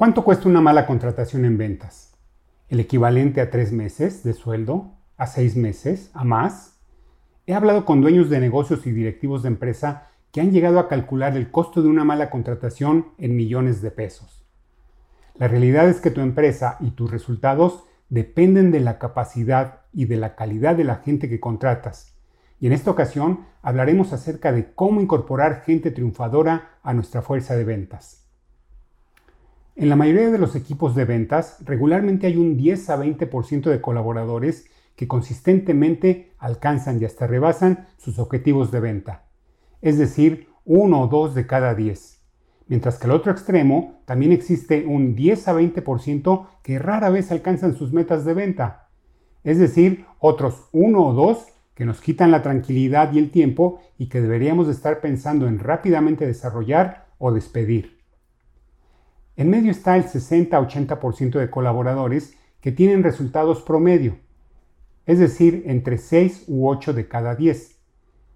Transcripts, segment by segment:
¿Cuánto cuesta una mala contratación en ventas? ¿El equivalente a tres meses de sueldo? ¿A seis meses? ¿A más? He hablado con dueños de negocios y directivos de empresa que han llegado a calcular el costo de una mala contratación en millones de pesos. La realidad es que tu empresa y tus resultados dependen de la capacidad y de la calidad de la gente que contratas. Y en esta ocasión hablaremos acerca de cómo incorporar gente triunfadora a nuestra fuerza de ventas. En la mayoría de los equipos de ventas, regularmente hay un 10 a 20% de colaboradores que consistentemente alcanzan y hasta rebasan sus objetivos de venta, es decir, uno o dos de cada 10. Mientras que al otro extremo también existe un 10 a 20% que rara vez alcanzan sus metas de venta, es decir, otros uno o dos que nos quitan la tranquilidad y el tiempo y que deberíamos estar pensando en rápidamente desarrollar o despedir. En medio está el 60-80% de colaboradores que tienen resultados promedio, es decir, entre 6 u 8 de cada 10.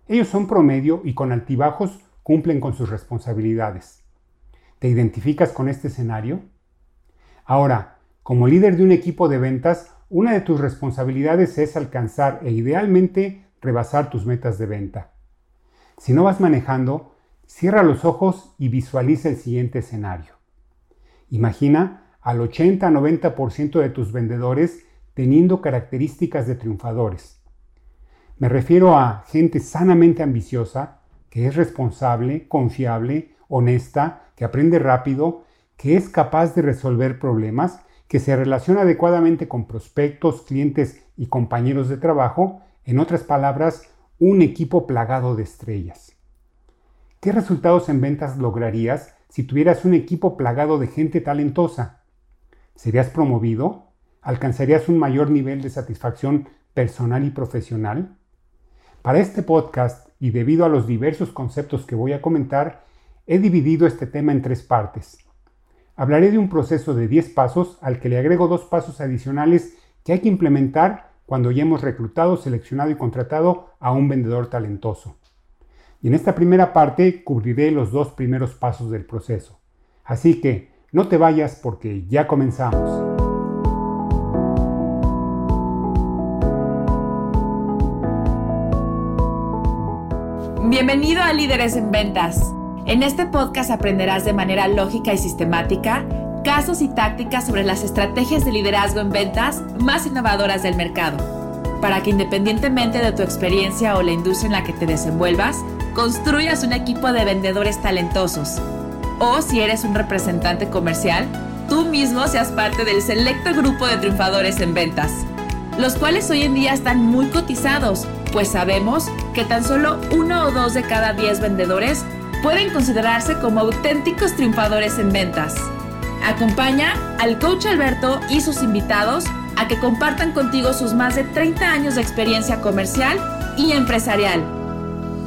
Ellos son promedio y con altibajos cumplen con sus responsabilidades. ¿Te identificas con este escenario? Ahora, como líder de un equipo de ventas, una de tus responsabilidades es alcanzar e idealmente rebasar tus metas de venta. Si no vas manejando, cierra los ojos y visualiza el siguiente escenario. Imagina al 80-90% de tus vendedores teniendo características de triunfadores. Me refiero a gente sanamente ambiciosa, que es responsable, confiable, honesta, que aprende rápido, que es capaz de resolver problemas, que se relaciona adecuadamente con prospectos, clientes y compañeros de trabajo, en otras palabras, un equipo plagado de estrellas. ¿Qué resultados en ventas lograrías si tuvieras un equipo plagado de gente talentosa? ¿Serías promovido? ¿Alcanzarías un mayor nivel de satisfacción personal y profesional? Para este podcast, y debido a los diversos conceptos que voy a comentar, he dividido este tema en tres partes. Hablaré de un proceso de 10 pasos al que le agrego dos pasos adicionales que hay que implementar cuando ya hemos reclutado, seleccionado y contratado a un vendedor talentoso. Y en esta primera parte cubriré los dos primeros pasos del proceso. Así que no te vayas porque ya comenzamos. Bienvenido a Líderes en Ventas. En este podcast aprenderás de manera lógica y sistemática casos y tácticas sobre las estrategias de liderazgo en ventas más innovadoras del mercado, para que independientemente de tu experiencia o la industria en la que te desenvuelvas, construyas un equipo de vendedores talentosos. O si eres un representante comercial, tú mismo seas parte del selecto grupo de triunfadores en ventas, los cuales hoy en día están muy cotizados, pues sabemos que tan solo uno o dos de cada diez vendedores pueden considerarse como auténticos triunfadores en ventas. Acompaña al coach Alberto y sus invitados a que compartan contigo sus más de 30 años de experiencia comercial y empresarial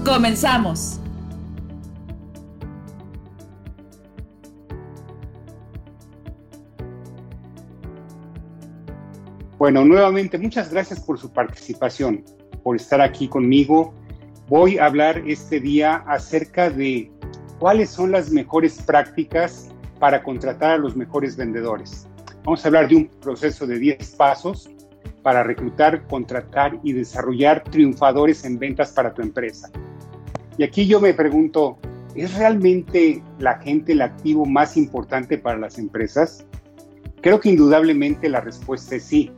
Comenzamos. Bueno, nuevamente muchas gracias por su participación, por estar aquí conmigo. Voy a hablar este día acerca de cuáles son las mejores prácticas para contratar a los mejores vendedores. Vamos a hablar de un proceso de 10 pasos para reclutar, contratar y desarrollar triunfadores en ventas para tu empresa. Y aquí yo me pregunto, ¿es realmente la gente el activo más importante para las empresas? Creo que indudablemente la respuesta es sí.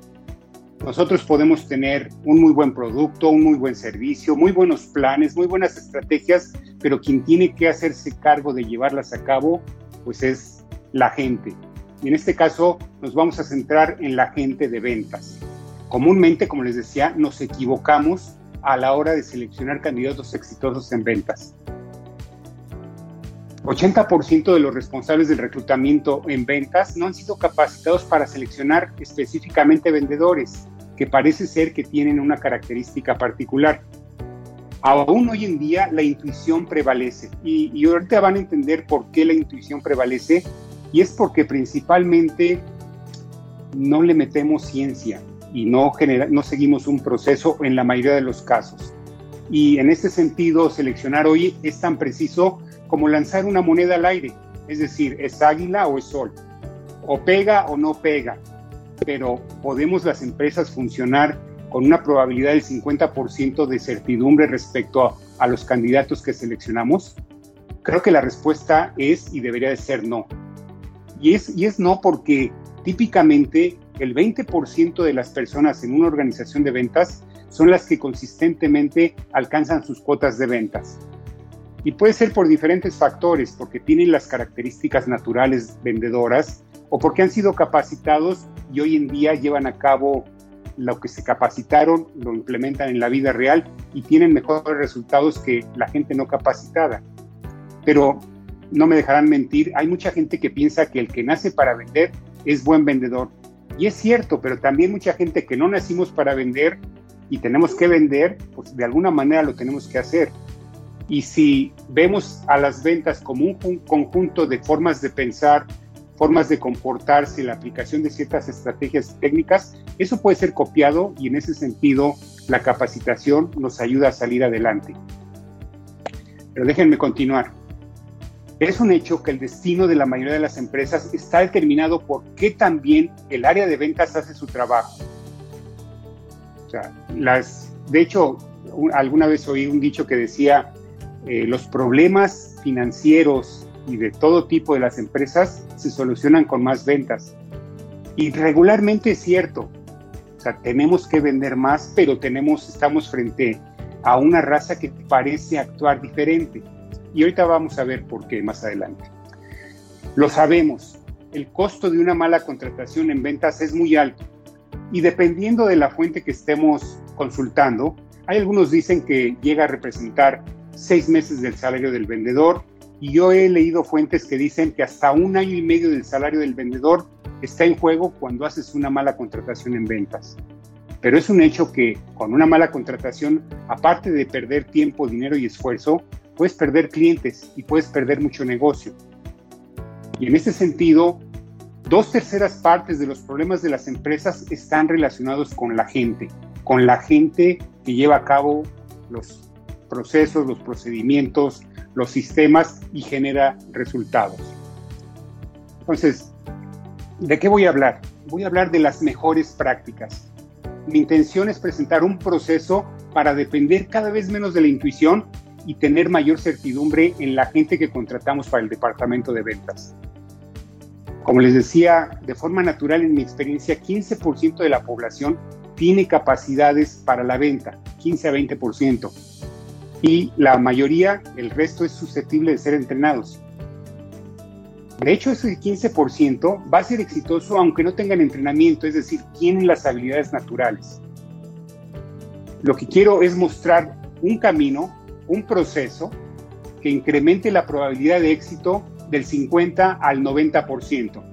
Nosotros podemos tener un muy buen producto, un muy buen servicio, muy buenos planes, muy buenas estrategias, pero quien tiene que hacerse cargo de llevarlas a cabo, pues es la gente. Y en este caso nos vamos a centrar en la gente de ventas. Comúnmente, como les decía, nos equivocamos a la hora de seleccionar candidatos exitosos en ventas. 80% de los responsables del reclutamiento en ventas no han sido capacitados para seleccionar específicamente vendedores, que parece ser que tienen una característica particular. Aún hoy en día la intuición prevalece y, y ahorita van a entender por qué la intuición prevalece y es porque principalmente no le metemos ciencia y no, genera, no seguimos un proceso en la mayoría de los casos. Y en este sentido, seleccionar hoy es tan preciso como lanzar una moneda al aire, es decir, es águila o es sol. o pega o no pega, pero podemos las empresas funcionar con una probabilidad del 50% de certidumbre respecto a, los candidatos que seleccionamos? Creo que la respuesta es y debería de ser no. Y es, y es no porque típicamente el 20% de las personas en una organización de ventas son las que consistentemente alcanzan sus cuotas de ventas. Y puede ser por diferentes factores, porque tienen las características naturales vendedoras o porque han sido capacitados y hoy en día llevan a cabo lo que se capacitaron, lo implementan en la vida real y tienen mejores resultados que la gente no capacitada. Pero no me dejarán mentir, hay mucha gente que piensa que el que nace para vender es buen vendedor. Y es cierto, pero también mucha gente que no nacimos para vender y tenemos que vender, pues de alguna manera lo tenemos que hacer. Y si vemos a las ventas como un conjunto de formas de pensar, formas de comportarse, la aplicación de ciertas estrategias técnicas, eso puede ser copiado y en ese sentido la capacitación nos ayuda a salir adelante. Pero déjenme continuar. Es un hecho que el destino de la mayoría de las empresas está determinado por qué también el área de ventas hace su trabajo. De hecho, alguna vez oí un dicho que decía, eh, los problemas financieros y de todo tipo de las empresas se solucionan con más ventas. Y regularmente es cierto. O tenemos que vender más, pero tenemos, estamos frente a una raza que parece actuar diferente. Y ahorita vamos a ver por qué más adelante. Lo sabemos, el costo de una mala contratación en ventas es muy alto. Y dependiendo de la fuente que estemos consultando, hay algunos dicen que llega a representar seis meses del salario del vendedor y yo he leído fuentes que dicen que hasta un año y medio del salario del vendedor está en juego cuando haces una mala contratación en ventas. Pero es un hecho que con una mala contratación, aparte de perder tiempo, dinero y esfuerzo, puedes perder clientes y puedes perder mucho negocio. Y en ese sentido, dos terceras partes de los problemas de las empresas están relacionados con la gente, con la gente que lleva a cabo los procesos, los procedimientos, los sistemas y genera resultados. Entonces, ¿de qué voy a hablar? Voy a hablar de las mejores prácticas. Mi intención es presentar un proceso para depender cada vez menos de la intuición y tener mayor certidumbre en la gente que contratamos para el departamento de ventas. Como les decía, de forma natural en mi experiencia, 15% de la población tiene capacidades para la venta, 15 a 20% y la mayoría, el resto es susceptible de ser entrenados. De hecho, ese 15% va a ser exitoso aunque no tengan entrenamiento, es decir, tienen las habilidades naturales. Lo que quiero es mostrar un camino, un proceso que incremente la probabilidad de éxito del 50 al 90%.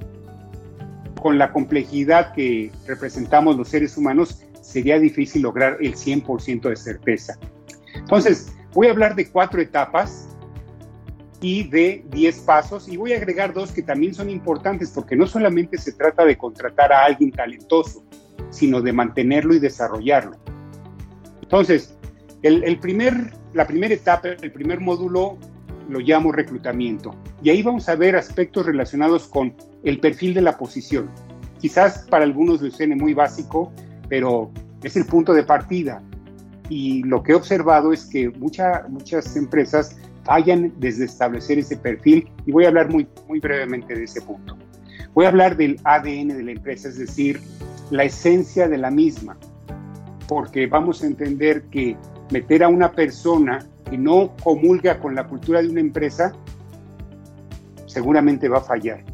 Con la complejidad que representamos los seres humanos, sería difícil lograr el 100% de certeza. Entonces, voy a hablar de cuatro etapas y de diez pasos y voy a agregar dos que también son importantes porque no solamente se trata de contratar a alguien talentoso, sino de mantenerlo y desarrollarlo. Entonces, el, primer, la primera etapa, el primer módulo lo llamo reclutamiento y ahí vamos a ver aspectos relacionados con el perfil de la posición. Quizás para algunos les suene muy básico, pero es el punto de partida y lo que he observado es que muchas empresas fallan desde establecer ese perfil y voy a hablar muy, muy brevemente de ese punto. Voy a hablar del ADN de la empresa, es decir, la esencia de la misma, porque vamos a entender que meter a una persona que no comulga con la cultura de una empresa seguramente va a fallar.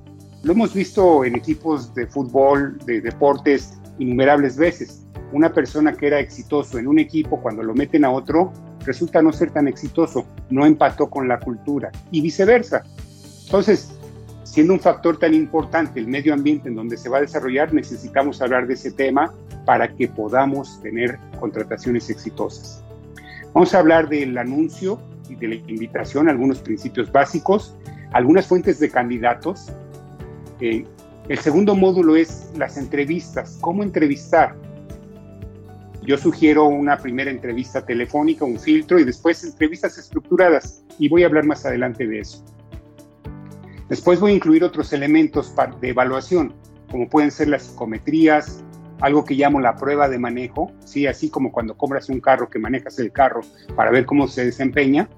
Lo hemos visto en equipos de fútbol, de deportes, innumerables veces una persona que era exitoso en un equipo, cuando lo meten a otro, resulta no ser tan exitoso, no empató con la cultura y viceversa. Entonces, siendo un factor tan importante el medio ambiente en donde se va a desarrollar, necesitamos hablar de ese tema para que podamos tener contrataciones exitosas. Vamos a hablar del anuncio y de la invitación, algunos principios básicos, algunas fuentes de candidatos. Eh, el segundo módulo es las entrevistas, cómo entrevistar. Yo sugiero una primera entrevista telefónica, un filtro y después entrevistas estructuradas y voy a hablar más adelante de eso. Después voy a incluir otros elementos de evaluación, como pueden ser las psicometrías, algo que llamo la prueba de manejo, ¿sí? así como cuando compras un carro que manejas el carro para ver cómo se desempeña,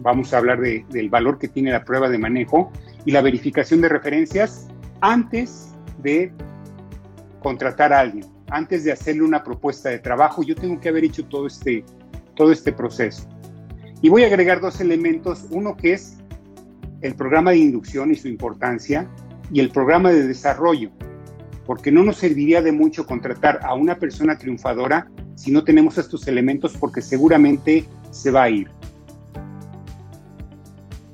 vamos a hablar del valor que tiene la prueba de manejo y la verificación de referencias antes de contratar a alguien, antes de hacerle una propuesta de trabajo, yo tengo que haber hecho todo este, todo este proceso. Y voy a agregar dos elementos, uno que es el programa de inducción y su importancia, y el programa de desarrollo, porque no nos serviría de mucho contratar a una persona triunfadora si no tenemos estos elementos, porque seguramente se va a ir.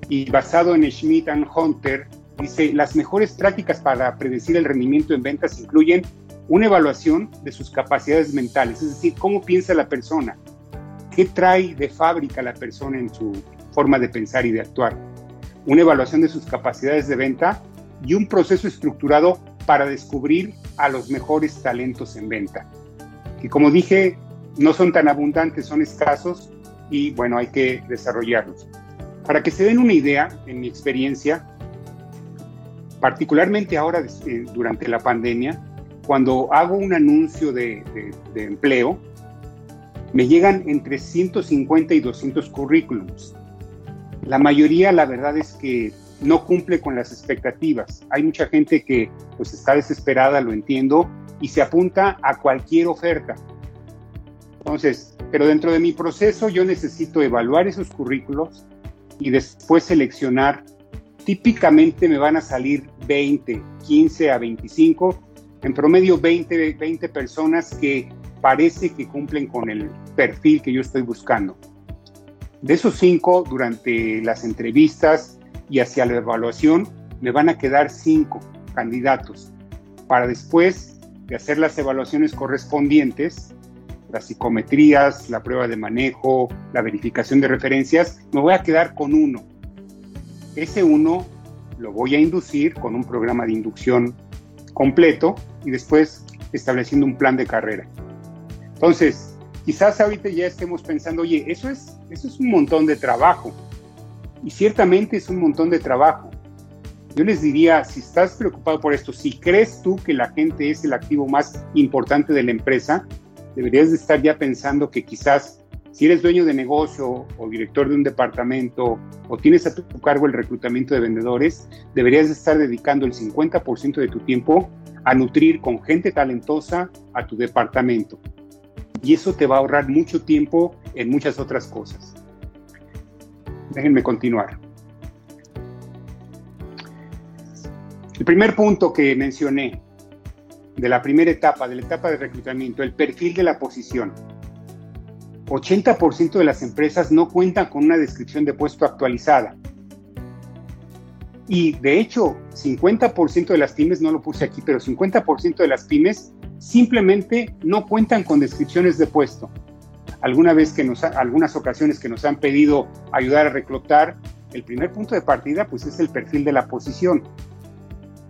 Y basado en Schmidt and Hunter, dice, las mejores prácticas para predecir el rendimiento en ventas incluyen una evaluación de sus capacidades mentales, es decir, cómo piensa la persona, qué trae de fábrica la persona en su forma de pensar y de actuar, una evaluación de sus capacidades de venta y un proceso estructurado para descubrir a los mejores talentos en venta. Que como dije, no son tan abundantes, son escasos y bueno, hay que desarrollarlos. Para que se den una idea, en mi experiencia, particularmente ahora eh, durante la pandemia, cuando hago un anuncio de, empleo, me llegan entre 150 y 200 currículums. La mayoría, la verdad es que no cumple con las expectativas. Hay mucha gente que pues está desesperada, lo entiendo, y se apunta a cualquier oferta. Entonces, pero dentro de mi proceso yo necesito evaluar esos currículos y después seleccionar. Típicamente me van a salir 20, 15 a 25 en promedio 20, 20 personas que parece que cumplen con el perfil que yo estoy buscando. De esos cinco, durante las entrevistas y hacia la evaluación, me van a quedar cinco candidatos para después de hacer las evaluaciones correspondientes, las psicometrías, la prueba de manejo, la verificación de referencias, me voy a quedar con uno. Ese uno lo voy a inducir con un programa de inducción completo y después estableciendo un plan de carrera. Entonces, quizás ahorita ya estemos pensando, oye, eso es, eso es un montón de trabajo. Y ciertamente es un montón de trabajo. Yo les diría, si estás preocupado por esto, si crees tú que la gente es el activo más importante de la empresa, deberías de estar ya pensando que quizás si eres dueño de negocio o director de un departamento o tienes a tu cargo el reclutamiento de vendedores, deberías de estar dedicando el 50% de tu tiempo a nutrir con gente talentosa a tu departamento. Y eso te va a ahorrar mucho tiempo en muchas otras cosas. Déjenme continuar. El primer punto que mencioné de la primera etapa, de la etapa de reclutamiento, el perfil de la posición. 80% de las empresas no cuentan con una descripción de puesto actualizada. Y de hecho, 50% de las pymes, no lo puse aquí, pero 50% de las pymes simplemente no cuentan con descripciones de puesto. Alguna vez que nos, algunas ocasiones que nos han pedido ayudar a reclutar, el primer punto de partida pues es el perfil de la posición.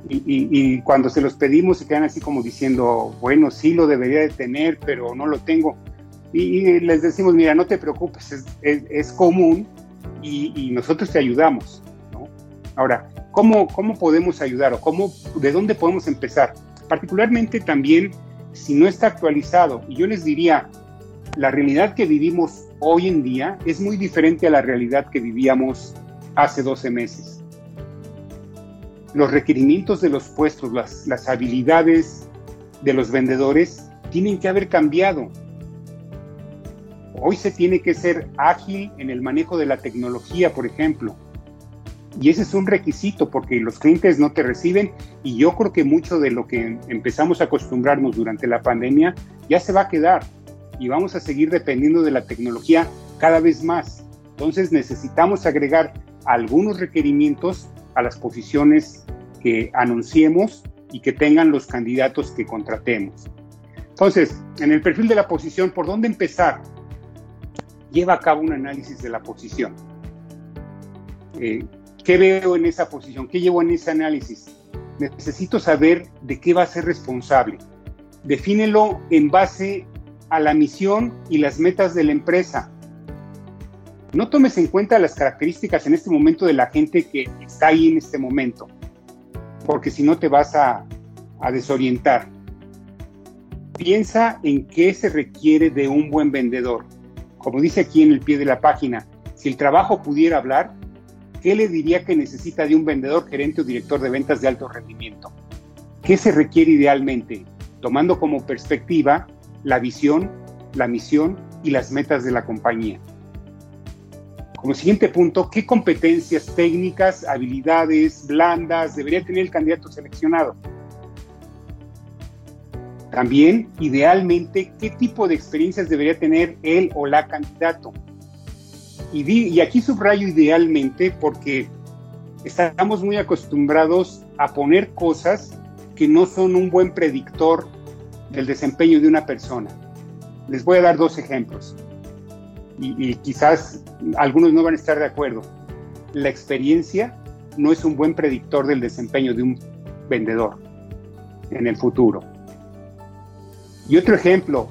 Y, y, cuando se los pedimos se quedan así como diciendo, bueno, sí lo debería de tener, pero no lo tengo. Y, les decimos, mira, no te preocupes, es, es, común y, nosotros te ayudamos. Ahora, ¿cómo, ¿cómo podemos ayudar o cómo, de dónde podemos empezar? Particularmente también si no está actualizado. Y yo les diría, la realidad que vivimos hoy en día es muy diferente a la realidad que vivíamos hace 12 meses. Los requerimientos de los puestos, las, las habilidades de los vendedores tienen que haber cambiado. Hoy se tiene que ser ágil en el manejo de la tecnología, por ejemplo. Y ese es un requisito porque los clientes no te reciben y yo creo que mucho de lo que empezamos a acostumbrarnos durante la pandemia ya se va a quedar y vamos a seguir dependiendo de la tecnología cada vez más. Entonces necesitamos agregar algunos requerimientos a las posiciones que anunciemos y que tengan los candidatos que contratemos. Entonces, en el perfil de la posición, ¿por dónde empezar? Lleva a cabo un análisis de la posición. Eh, ¿Qué veo en esa posición? ¿Qué llevo en ese análisis? Necesito saber de qué va a ser responsable. Defínelo en base a la misión y las metas de la empresa. No tomes en cuenta las características en este momento de la gente que está ahí en este momento. porque si no te vas a, a desorientar. Piensa en qué se requiere de un buen vendedor. Como dice aquí en el pie de la página, si el trabajo pudiera hablar, ¿qué le diría que necesita de un vendedor, gerente o director de ventas de alto rendimiento? ¿Qué se requiere idealmente? Tomando como perspectiva la visión, la misión y las metas de la compañía. Como siguiente punto, ¿qué competencias técnicas, habilidades blandas debería tener el candidato seleccionado? También, idealmente, qué tipo de experiencias debería tener él o la candidato. Y, aquí subrayo idealmente porque estamos muy acostumbrados a poner cosas que no son un buen predictor del desempeño de una persona. Les voy a dar dos ejemplos y, y, quizás algunos no van a estar de acuerdo. La experiencia no es un buen predictor del desempeño de un vendedor en el futuro. Y otro ejemplo,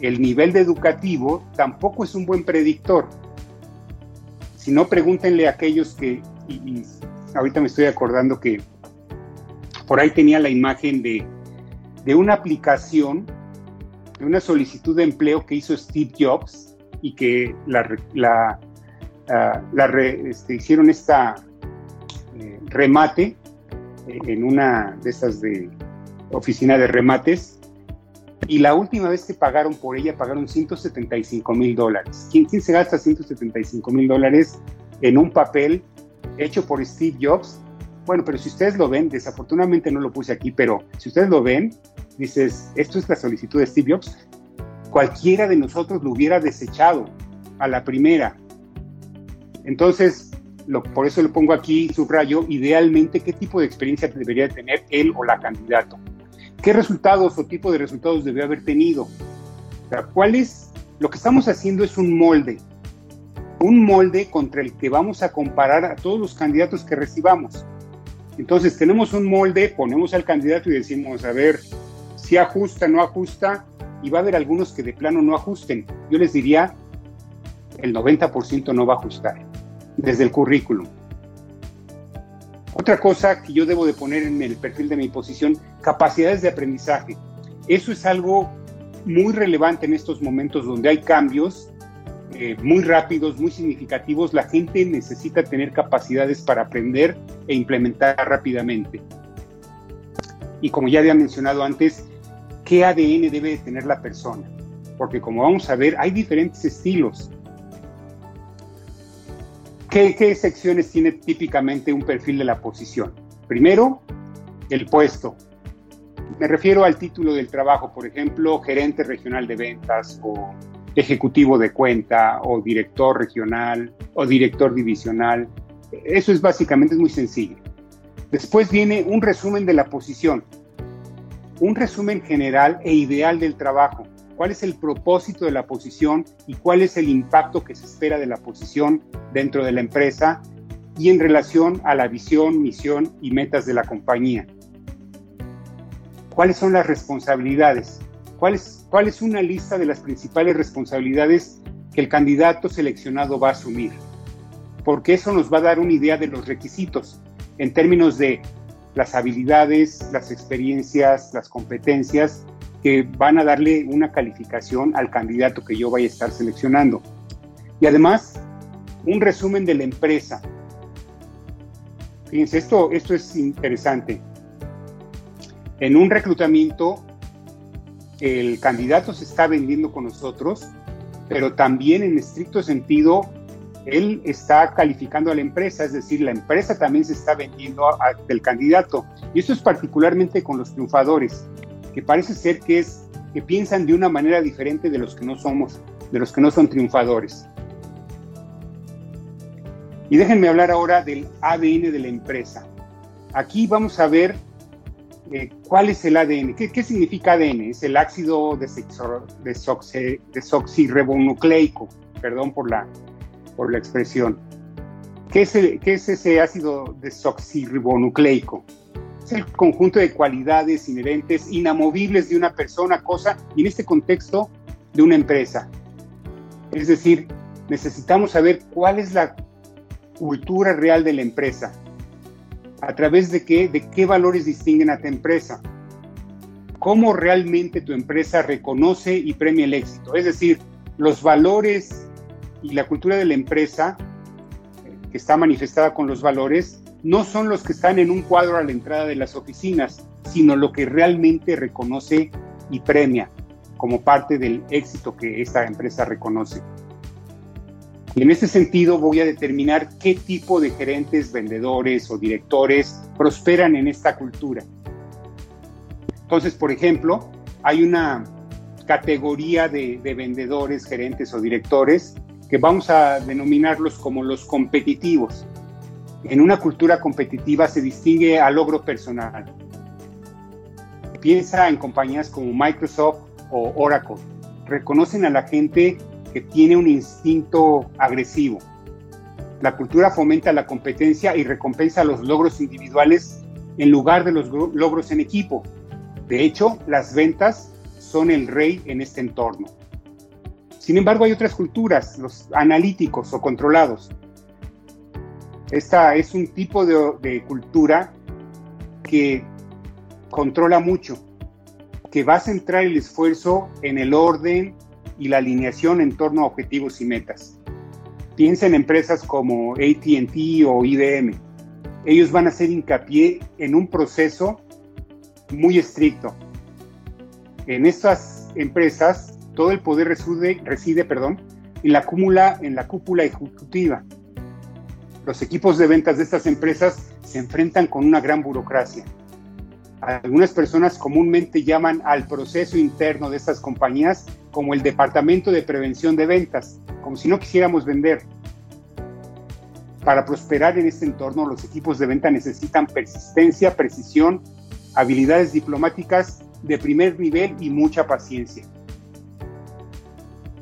el nivel de educativo tampoco es un buen predictor. Si no, pregúntenle a aquellos que, y, ahorita me estoy acordando que por ahí tenía la imagen de, de una aplicación, de una solicitud de empleo que hizo Steve Jobs y que la, la, ah, este, hicieron esta eh, remate eh, en una de esas de oficina de remates y la última vez que pagaron por ella, pagaron 175 mil dólares. ¿Quién, se gasta 175 mil dólares en un papel hecho por Steve Jobs? Bueno, pero si ustedes lo ven, desafortunadamente no lo puse aquí, pero si ustedes lo ven, dices, esto es la solicitud de Steve Jobs, cualquiera de nosotros lo hubiera desechado a la primera. Entonces, lo, por eso lo pongo aquí, subrayo, idealmente qué tipo de experiencia debería tener él o la candidato. ¿Qué resultados o tipo de resultados debe haber tenido? ¿Cuál es? Lo que estamos haciendo es un molde, un molde contra el que vamos a comparar a todos los candidatos que recibamos. Entonces tenemos un molde, ponemos al candidato y decimos, a ver, si ajusta, no ajusta, y va a haber algunos que de plano no ajusten. Yo les diría, el 90% no va a ajustar desde el currículum. Otra cosa que yo debo de poner en el perfil de mi posición, capacidades de aprendizaje. Eso es algo muy relevante en estos momentos donde hay cambios eh, muy rápidos, muy significativos. La gente necesita tener capacidades para aprender e implementar rápidamente. Y como ya había mencionado antes, ¿qué ADN debe de tener la persona? Porque como vamos a ver, hay diferentes estilos. ¿Qué, secciones tiene típicamente un perfil de la posición? Primero, el puesto. Me refiero al título del trabajo, por ejemplo, gerente regional de ventas o ejecutivo de cuenta o director regional o director divisional. Eso es básicamente es muy sencillo. Después viene un resumen de la posición, un resumen general e ideal del trabajo cuál es el propósito de la posición y cuál es el impacto que se espera de la posición dentro de la empresa y en relación a la visión, misión y metas de la compañía. ¿Cuáles son las responsabilidades? ¿Cuál es, cuál es una lista de las principales responsabilidades que el candidato seleccionado va a asumir? Porque eso nos va a dar una idea de los requisitos en términos de las habilidades, las experiencias, las competencias que van a darle una calificación al candidato que yo vaya a estar seleccionando. Y además, un resumen de la empresa. Fíjense, esto, esto es interesante. En un reclutamiento, el candidato se está vendiendo con nosotros, pero también en estricto sentido, él está calificando a la empresa, es decir, la empresa también se está vendiendo del candidato. Y esto es particularmente con los triunfadores que parece ser que es que piensan de una manera diferente de los que no somos, de los que no son triunfadores. Y déjenme hablar ahora del ADN de la empresa. Aquí vamos a ver eh, cuál es el ADN. ¿Qué, significa ADN? Es el ácido desoxirribonucleico, perdón por la, por la expresión. ¿Qué es, ¿Qué es ese ácido desoxirribonucleico? el conjunto de cualidades inherentes, inamovibles de una persona, cosa, y en este contexto de una empresa. Es decir, necesitamos saber cuál es la cultura real de la empresa. ¿A través de qué? De qué valores distinguen a tu empresa. Cómo realmente tu empresa reconoce y premia el éxito. Es decir, los valores y la cultura de la empresa, eh, que está manifestada con los valores, no son los que están en un cuadro a la entrada de las oficinas, sino lo que realmente reconoce y premia como parte del éxito que esta empresa reconoce. Y en ese sentido voy a determinar qué tipo de gerentes, vendedores o directores prosperan en esta cultura. Entonces, por ejemplo, hay una categoría de, de vendedores, gerentes o directores que vamos a denominarlos como los competitivos. En una cultura competitiva se distingue al logro personal. Piensa en compañías como Microsoft o Oracle. Reconocen a la gente que tiene un instinto agresivo. La cultura fomenta la competencia y recompensa los logros individuales en lugar de los logros en equipo. De hecho, las ventas son el rey en este entorno. Sin embargo, hay otras culturas, los analíticos o controlados. Esta es un tipo de, de cultura que controla mucho, que va a centrar el esfuerzo en el orden y la alineación en torno a objetivos y metas. Piensa en empresas como ATT o IBM. Ellos van a hacer hincapié en un proceso muy estricto. En estas empresas, todo el poder reside, reside perdón, en, la cúmula, en la cúpula ejecutiva. Los equipos de ventas de estas empresas se enfrentan con una gran burocracia algunas personas comúnmente llaman al proceso interno de estas compañías como el departamento de prevención de ventas, como si no quisiéramos vender. Para prosperar en este entorno, los equipos de venta necesitan persistencia, precisión, habilidades diplomáticas de primer nivel y mucha paciencia.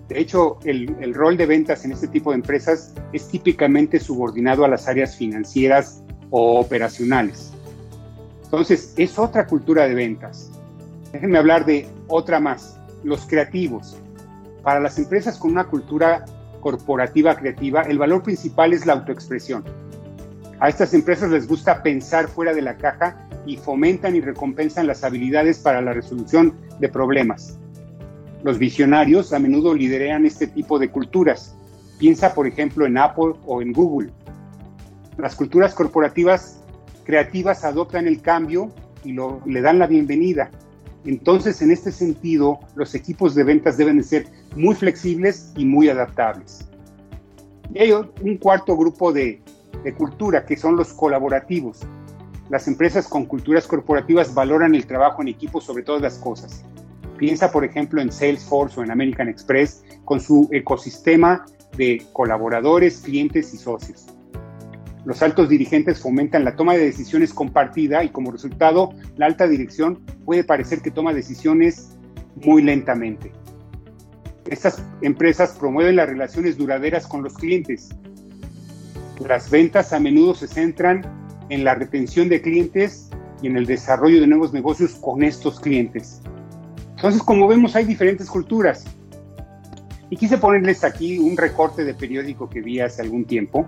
De hecho, el, el, rol de ventas en este tipo de empresas es típicamente subordinado a las áreas financieras o operacionales. Entonces, es otra cultura de ventas. Déjenme hablar de otra más, los creativos. Para las empresas con una cultura corporativa creativa, el valor principal es la autoexpresión. A estas empresas les gusta pensar fuera de la caja y fomentan y recompensan las habilidades para la resolución de problemas. Los visionarios a menudo lideran este tipo de culturas. Piensa, por ejemplo, en Apple o en Google. Las culturas corporativas creativas adoptan el cambio y lo, le dan la bienvenida. Entonces, en este sentido, los equipos de ventas deben ser muy flexibles y muy adaptables. Y hay un cuarto grupo de, de cultura, que son los colaborativos. Las empresas con culturas corporativas valoran el trabajo en equipo sobre todas las cosas. Piensa, por ejemplo, en Salesforce o en American Express, con su ecosistema de colaboradores, clientes y socios. Los altos dirigentes fomentan la toma de decisiones compartida y como resultado la alta dirección puede parecer que toma decisiones muy lentamente. Estas empresas promueven las relaciones duraderas con los clientes. Las ventas a menudo se centran en la retención de clientes y en el desarrollo de nuevos negocios con estos clientes. Entonces, como vemos, hay diferentes culturas. Y quise ponerles aquí un recorte de periódico que vi hace algún tiempo,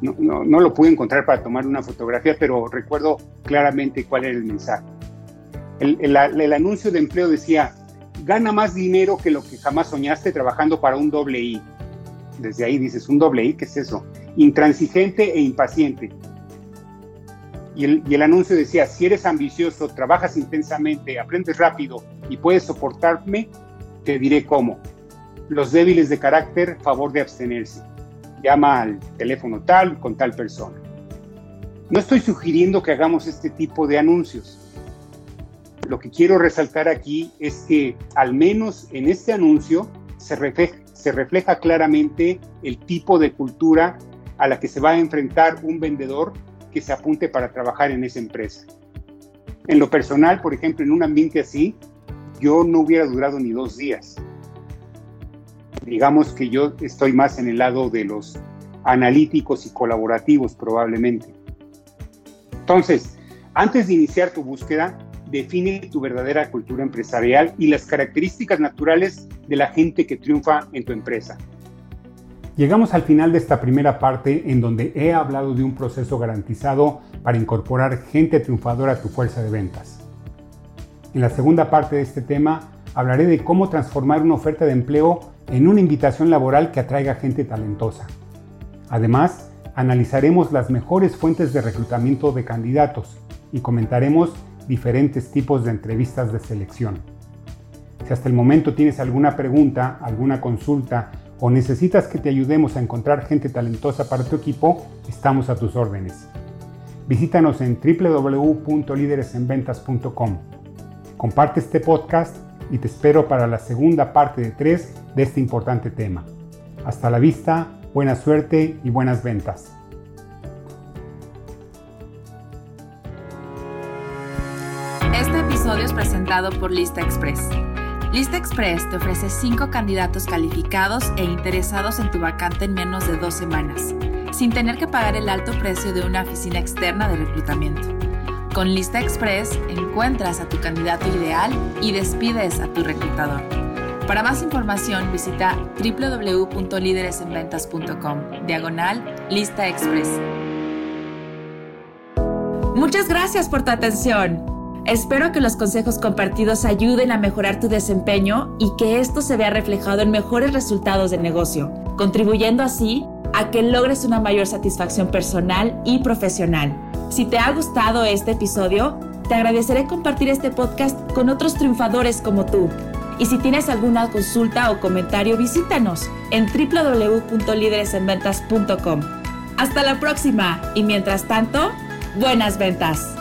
no, no, lo pude encontrar para tomar una fotografía, pero recuerdo claramente cuál era el mensaje. El, el, anuncio de empleo decía, gana más dinero que lo que jamás soñaste trabajando para un doble I. Desde ahí dices, ¿un doble I? ¿Qué es eso? Intransigente e impaciente. Y el, y el anuncio decía, si eres ambicioso, trabajas intensamente, aprendes rápido y puedes soportarme, te diré cómo. Los débiles de carácter, favor de abstenerse llama al teléfono tal con tal persona. No estoy sugiriendo que hagamos este tipo de anuncios. Lo que quiero resaltar aquí es que al menos en este anuncio se refleja, se refleja claramente el tipo de cultura a la que se va a enfrentar un vendedor que se apunte para trabajar en esa empresa. En lo personal, por ejemplo, en un ambiente así, yo no hubiera durado ni dos días digamos que yo estoy más en el lado de los analíticos y colaborativos probablemente. Entonces, antes de iniciar tu búsqueda, define tu verdadera cultura empresarial y las características naturales de la gente que triunfa en tu empresa. Llegamos al final de esta primera parte en donde he hablado de un proceso garantizado para incorporar gente triunfadora a tu fuerza de ventas. En la segunda parte de este tema hablaré de cómo transformar una oferta de empleo en una invitación laboral que atraiga gente talentosa. Además, analizaremos las mejores fuentes de reclutamiento de candidatos y comentaremos diferentes tipos de entrevistas de selección. Si hasta el momento tienes alguna pregunta, alguna consulta o necesitas que te ayudemos a encontrar gente talentosa para tu equipo, estamos a tus órdenes. Visítanos en www.lideresenventas.com. Comparte este podcast y te espero para la segunda parte de tres de este importante tema. Hasta la vista, buena suerte y buenas ventas. Este episodio es presentado por Lista Express. Lista Express te ofrece 5 candidatos calificados e interesados en tu vacante en menos de dos semanas, sin tener que pagar el alto precio de una oficina externa de reclutamiento. Con Lista Express encuentras a tu candidato ideal y despides a tu reclutador. Para más información visita www.lideresenventas.com, diagonal Lista Express. Muchas gracias por tu atención. Espero que los consejos compartidos ayuden a mejorar tu desempeño y que esto se vea reflejado en mejores resultados de negocio, contribuyendo así a que logres una mayor satisfacción personal y profesional. Si te ha gustado este episodio, te agradeceré compartir este podcast con otros triunfadores como tú. Y si tienes alguna consulta o comentario, visítanos en www.lideresenventas.com. Hasta la próxima y mientras tanto, buenas ventas.